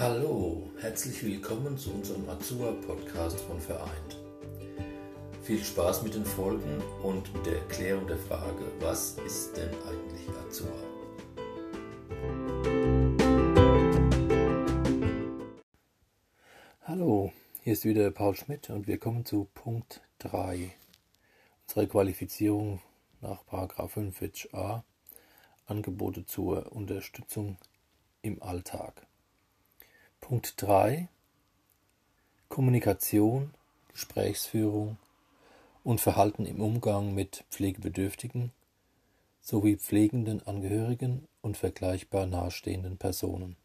Hallo, herzlich willkommen zu unserem Azua-Podcast von Vereint. Viel Spaß mit den Folgen und mit der Erklärung der Frage, was ist denn eigentlich Azua? Hallo, hier ist wieder Paul Schmidt und wir kommen zu Punkt 3 unserer Qualifizierung nach 45a Angebote zur Unterstützung im Alltag. Punkt 3 Kommunikation, Gesprächsführung und Verhalten im Umgang mit Pflegebedürftigen sowie pflegenden Angehörigen und vergleichbar nahestehenden Personen.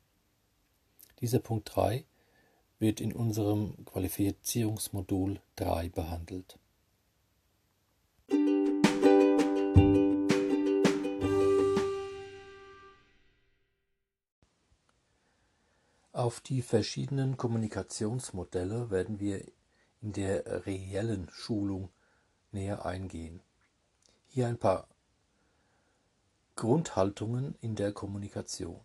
Dieser Punkt 3 wird in unserem Qualifizierungsmodul 3 behandelt. Auf die verschiedenen Kommunikationsmodelle werden wir in der reellen Schulung näher eingehen. Hier ein paar Grundhaltungen in der Kommunikation.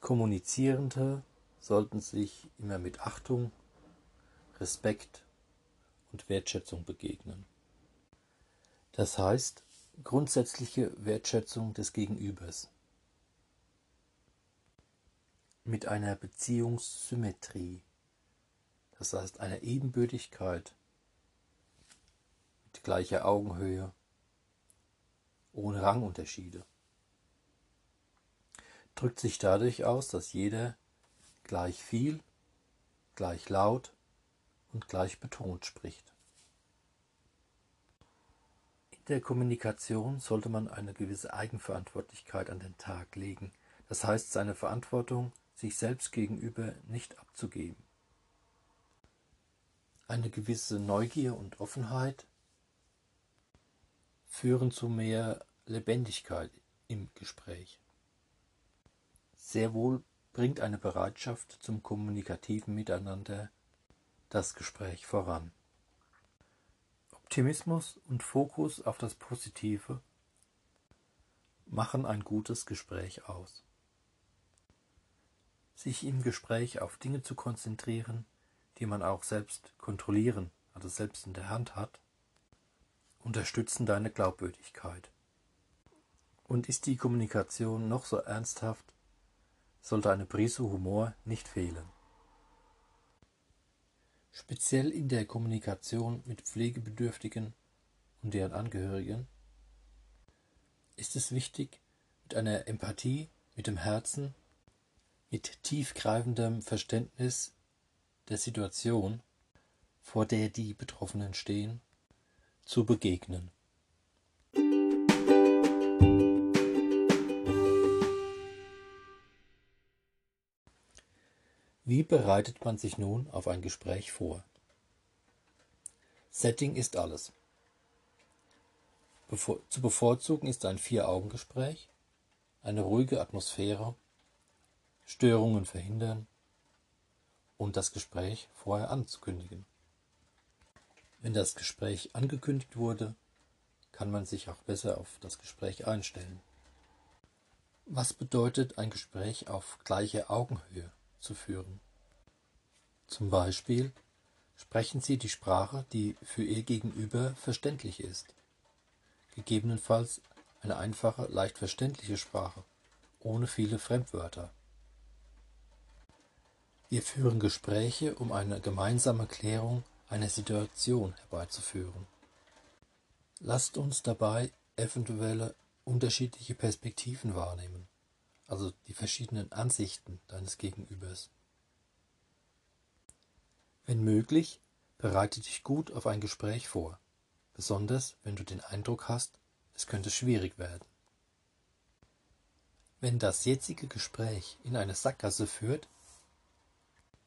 Kommunizierende sollten sich immer mit Achtung, Respekt und Wertschätzung begegnen. Das heißt grundsätzliche Wertschätzung des Gegenübers mit einer Beziehungssymmetrie, das heißt einer Ebenbürtigkeit mit gleicher Augenhöhe, ohne Rangunterschiede. Drückt sich dadurch aus, dass jeder gleich viel, gleich laut und gleich betont spricht. In der Kommunikation sollte man eine gewisse Eigenverantwortlichkeit an den Tag legen, das heißt seine Verantwortung sich selbst gegenüber nicht abzugeben. Eine gewisse Neugier und Offenheit führen zu mehr Lebendigkeit im Gespräch. Sehr wohl bringt eine Bereitschaft zum kommunikativen Miteinander das Gespräch voran. Optimismus und Fokus auf das Positive machen ein gutes Gespräch aus sich im Gespräch auf Dinge zu konzentrieren, die man auch selbst kontrollieren, also selbst in der Hand hat, unterstützen deine Glaubwürdigkeit. Und ist die Kommunikation noch so ernsthaft, sollte eine Prise Humor nicht fehlen. Speziell in der Kommunikation mit Pflegebedürftigen und deren Angehörigen ist es wichtig, mit einer Empathie, mit dem Herzen mit tiefgreifendem Verständnis der Situation, vor der die Betroffenen stehen, zu begegnen. Wie bereitet man sich nun auf ein Gespräch vor? Setting ist alles. Bevor, zu bevorzugen ist ein Vier-Augen-Gespräch, eine ruhige Atmosphäre Störungen verhindern und das Gespräch vorher anzukündigen. Wenn das Gespräch angekündigt wurde, kann man sich auch besser auf das Gespräch einstellen. Was bedeutet ein Gespräch auf gleicher Augenhöhe zu führen? Zum Beispiel sprechen Sie die Sprache, die für Ihr Gegenüber verständlich ist. Gegebenenfalls eine einfache, leicht verständliche Sprache, ohne viele Fremdwörter. Wir führen Gespräche, um eine gemeinsame Klärung einer Situation herbeizuführen. Lasst uns dabei eventuelle unterschiedliche Perspektiven wahrnehmen, also die verschiedenen Ansichten deines Gegenübers. Wenn möglich, bereite dich gut auf ein Gespräch vor, besonders wenn du den Eindruck hast, es könnte schwierig werden. Wenn das jetzige Gespräch in eine Sackgasse führt,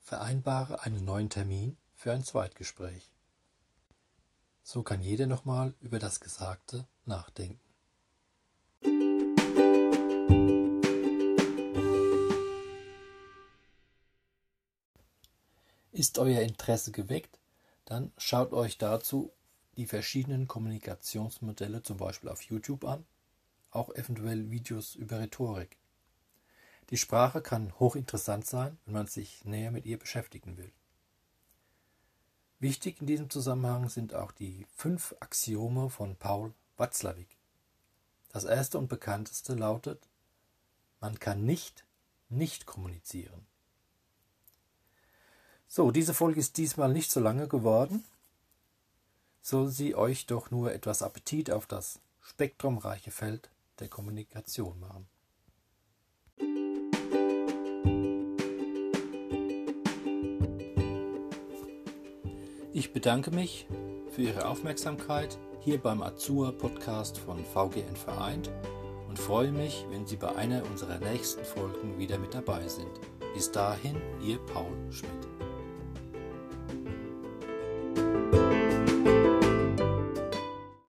Vereinbare einen neuen Termin für ein Zweitgespräch. So kann jeder nochmal über das Gesagte nachdenken. Ist euer Interesse geweckt, dann schaut euch dazu die verschiedenen Kommunikationsmodelle zum Beispiel auf YouTube an, auch eventuell Videos über Rhetorik. Die Sprache kann hochinteressant sein, wenn man sich näher mit ihr beschäftigen will. Wichtig in diesem Zusammenhang sind auch die fünf Axiome von Paul Watzlawick. Das erste und bekannteste lautet, man kann nicht nicht kommunizieren. So, diese Folge ist diesmal nicht so lange geworden. Soll sie euch doch nur etwas Appetit auf das spektrumreiche Feld der Kommunikation machen. Ich bedanke mich für Ihre Aufmerksamkeit hier beim Azur Podcast von VGN Vereint und freue mich, wenn Sie bei einer unserer nächsten Folgen wieder mit dabei sind. Bis dahin, Ihr Paul Schmidt.